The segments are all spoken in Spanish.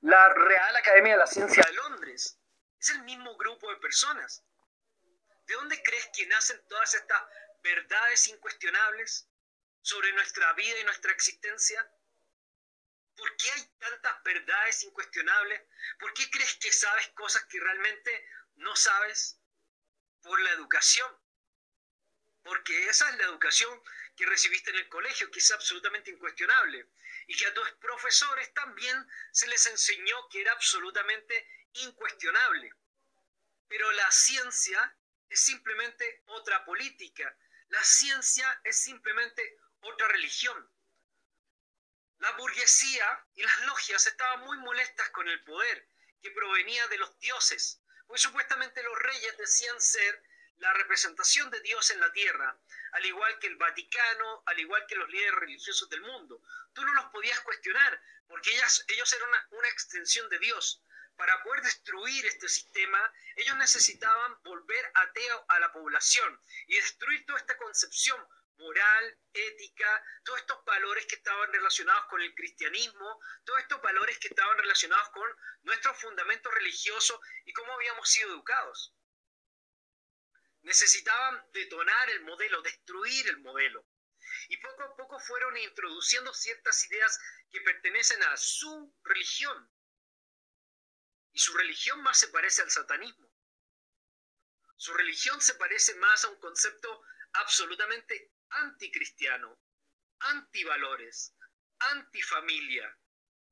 la Real Academia de la Ciencia de Londres. Es el mismo grupo de personas. ¿De dónde crees que nacen todas estas verdades incuestionables sobre nuestra vida y nuestra existencia? ¿Por qué hay tantas verdades incuestionables? ¿Por qué crees que sabes cosas que realmente no sabes? Por la educación. Porque esa es la educación que recibiste en el colegio, que es absolutamente incuestionable. Y que a tus profesores también se les enseñó que era absolutamente incuestionable. Pero la ciencia es simplemente otra política. La ciencia es simplemente otra religión. La burguesía y las logias estaban muy molestas con el poder que provenía de los dioses, pues supuestamente los reyes decían ser la representación de Dios en la tierra, al igual que el Vaticano, al igual que los líderes religiosos del mundo. Tú no los podías cuestionar, porque ellos eran una, una extensión de Dios. Para poder destruir este sistema, ellos necesitaban volver ateo a la población y destruir toda esta concepción moral, ética, todos estos valores que estaban relacionados con el cristianismo, todos estos valores que estaban relacionados con nuestros fundamentos religiosos y cómo habíamos sido educados. Necesitaban detonar el modelo, destruir el modelo. Y poco a poco fueron introduciendo ciertas ideas que pertenecen a su religión. Y su religión más se parece al satanismo. Su religión se parece más a un concepto absolutamente anticristiano, antivalores, antifamilia,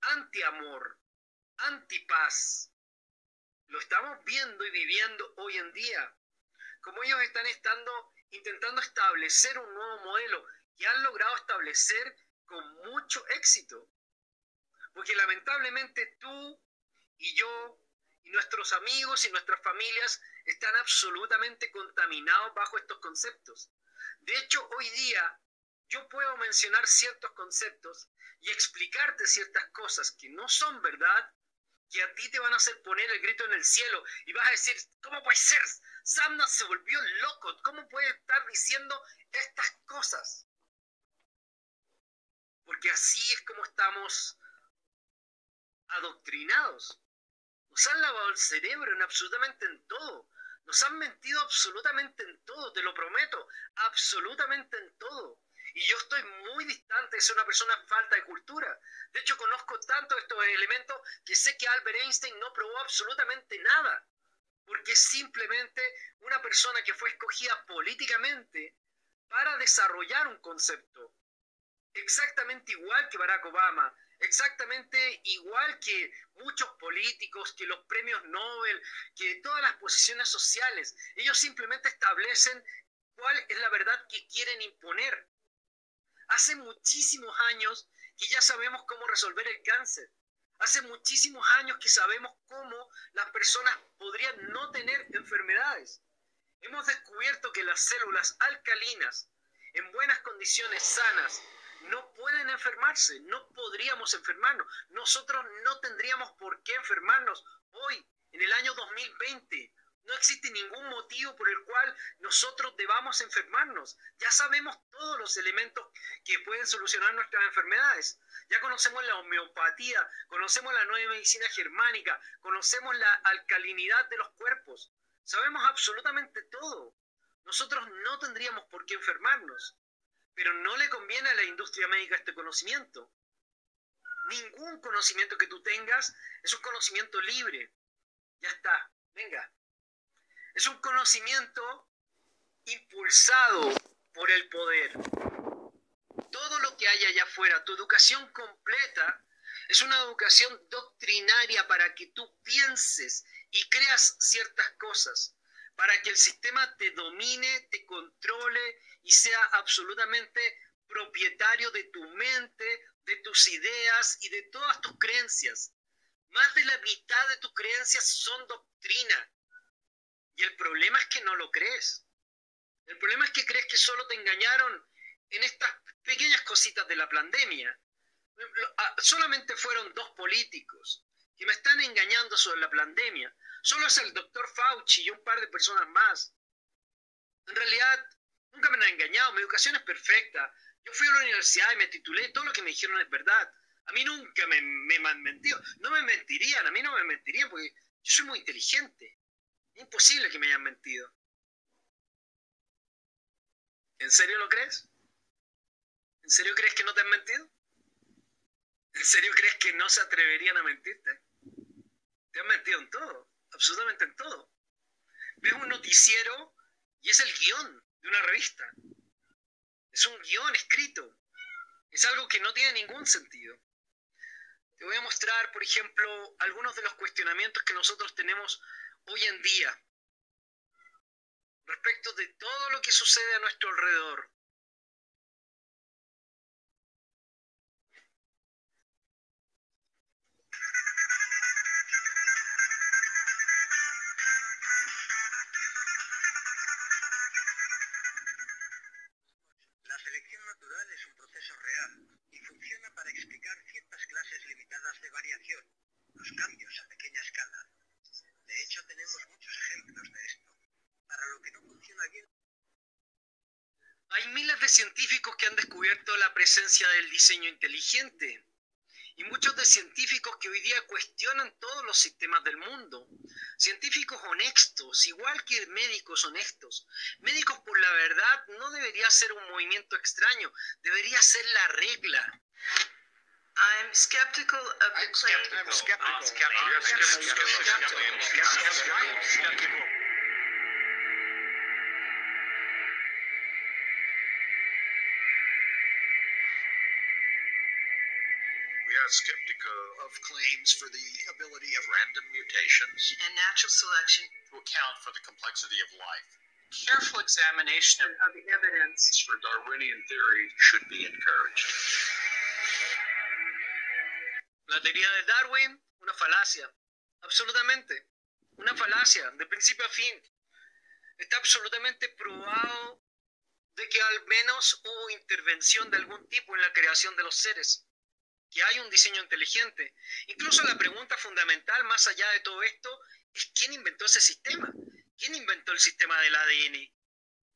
antiamor, antipaz. Lo estamos viendo y viviendo hoy en día. Como ellos están estando, intentando establecer un nuevo modelo que han logrado establecer con mucho éxito. Porque lamentablemente tú y yo y nuestros amigos y nuestras familias están absolutamente contaminados bajo estos conceptos. De hecho, hoy día yo puedo mencionar ciertos conceptos y explicarte ciertas cosas que no son verdad, que a ti te van a hacer poner el grito en el cielo y vas a decir, ¿cómo puede ser? Samna se volvió loco, ¿cómo puede estar diciendo estas cosas? Porque así es como estamos adoctrinados. Nos han lavado el cerebro en absolutamente en todo. Nos han mentido absolutamente en todo, te lo prometo, absolutamente en todo. Y yo estoy muy distante de ser una persona falta de cultura. De hecho, conozco tanto estos elementos que sé que Albert Einstein no probó absolutamente nada. Porque es simplemente una persona que fue escogida políticamente para desarrollar un concepto. Exactamente igual que Barack Obama, exactamente igual que muchos políticos, que los premios Nobel, que todas las posiciones sociales. Ellos simplemente establecen cuál es la verdad que quieren imponer. Hace muchísimos años que ya sabemos cómo resolver el cáncer. Hace muchísimos años que sabemos cómo las personas podrían no tener enfermedades. Hemos descubierto que las células alcalinas, en buenas condiciones sanas, no pueden enfermarse, no podríamos enfermarnos. Nosotros no tendríamos por qué enfermarnos hoy, en el año 2020. No existe ningún motivo por el cual nosotros debamos enfermarnos. Ya sabemos todos los elementos que pueden solucionar nuestras enfermedades. Ya conocemos la homeopatía, conocemos la nueva medicina germánica, conocemos la alcalinidad de los cuerpos. Sabemos absolutamente todo. Nosotros no tendríamos por qué enfermarnos. Pero no le conviene a la industria médica este conocimiento. Ningún conocimiento que tú tengas es un conocimiento libre. Ya está, venga. Es un conocimiento impulsado por el poder. Todo lo que hay allá afuera, tu educación completa, es una educación doctrinaria para que tú pienses y creas ciertas cosas, para que el sistema te domine, te controle y sea absolutamente propietario de tu mente, de tus ideas y de todas tus creencias. Más de la mitad de tus creencias son doctrina. Y el problema es que no lo crees. El problema es que crees que solo te engañaron en estas pequeñas cositas de la pandemia. Ah, solamente fueron dos políticos que me están engañando sobre la pandemia. Solo es el doctor Fauci y un par de personas más. En realidad, Nunca me han engañado, mi educación es perfecta. Yo fui a la universidad y me titulé, todo lo que me dijeron es verdad. A mí nunca me, me han mentido. No me mentirían, a mí no me mentirían porque yo soy muy inteligente. Imposible que me hayan mentido. ¿En serio lo crees? ¿En serio crees que no te han mentido? ¿En serio crees que no se atreverían a mentirte? Te han mentido en todo, absolutamente en todo. Ves un noticiero y es el guion de una revista. Es un guion escrito. Es algo que no tiene ningún sentido. Te voy a mostrar, por ejemplo, algunos de los cuestionamientos que nosotros tenemos hoy en día respecto de todo lo que sucede a nuestro alrededor. Científicos que han descubierto la presencia del diseño inteligente. Y muchos de científicos que hoy día cuestionan todos los sistemas del mundo. Científicos honestos, igual que médicos honestos. Médicos por la verdad no debería ser un movimiento extraño, debería ser la regla. I'm skeptical of the skeptical of claims for the ability of random mutations and natural selection to account for the complexity of life. Careful examination of, the evidence for Darwinian theory should be encouraged. La teoría de Darwin, una falacia. Absolutamente. Una falacia, de principio a fin. Está absolutamente probado de que al menos hubo intervención de algún tipo en la creación de los seres que hay un diseño inteligente. Incluso la pregunta fundamental, más allá de todo esto, es quién inventó ese sistema. ¿Quién inventó el sistema del ADN?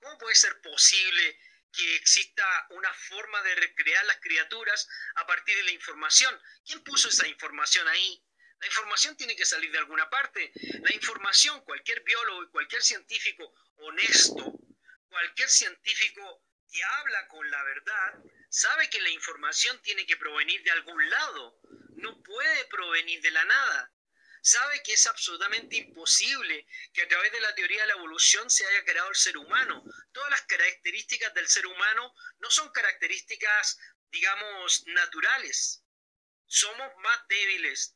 ¿Cómo puede ser posible que exista una forma de recrear las criaturas a partir de la información? ¿Quién puso esa información ahí? La información tiene que salir de alguna parte. La información, cualquier biólogo y cualquier científico honesto, cualquier científico que habla con la verdad, sabe que la información tiene que provenir de algún lado, no puede provenir de la nada. Sabe que es absolutamente imposible que a través de la teoría de la evolución se haya creado el ser humano. Todas las características del ser humano no son características, digamos, naturales. Somos más débiles,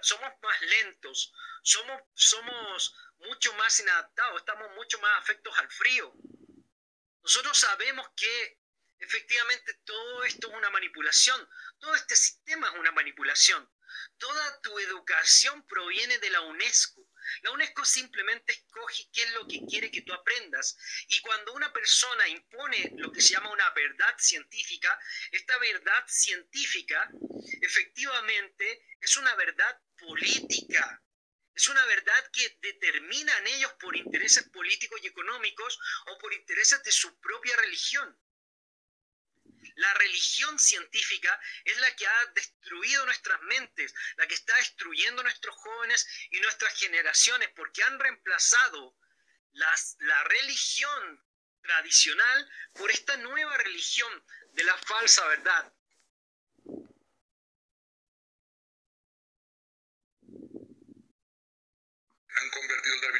somos más lentos, somos, somos mucho más inadaptados, estamos mucho más afectos al frío. Nosotros sabemos que efectivamente todo esto es una manipulación, todo este sistema es una manipulación. Toda tu educación proviene de la UNESCO. La UNESCO simplemente escoge qué es lo que quiere que tú aprendas. Y cuando una persona impone lo que se llama una verdad científica, esta verdad científica efectivamente es una verdad política. Es una verdad que determinan ellos por intereses políticos y económicos o por intereses de su propia religión. La religión científica es la que ha destruido nuestras mentes, la que está destruyendo nuestros jóvenes y nuestras generaciones, porque han reemplazado la religión tradicional por esta nueva religión de la falsa verdad. han convertido el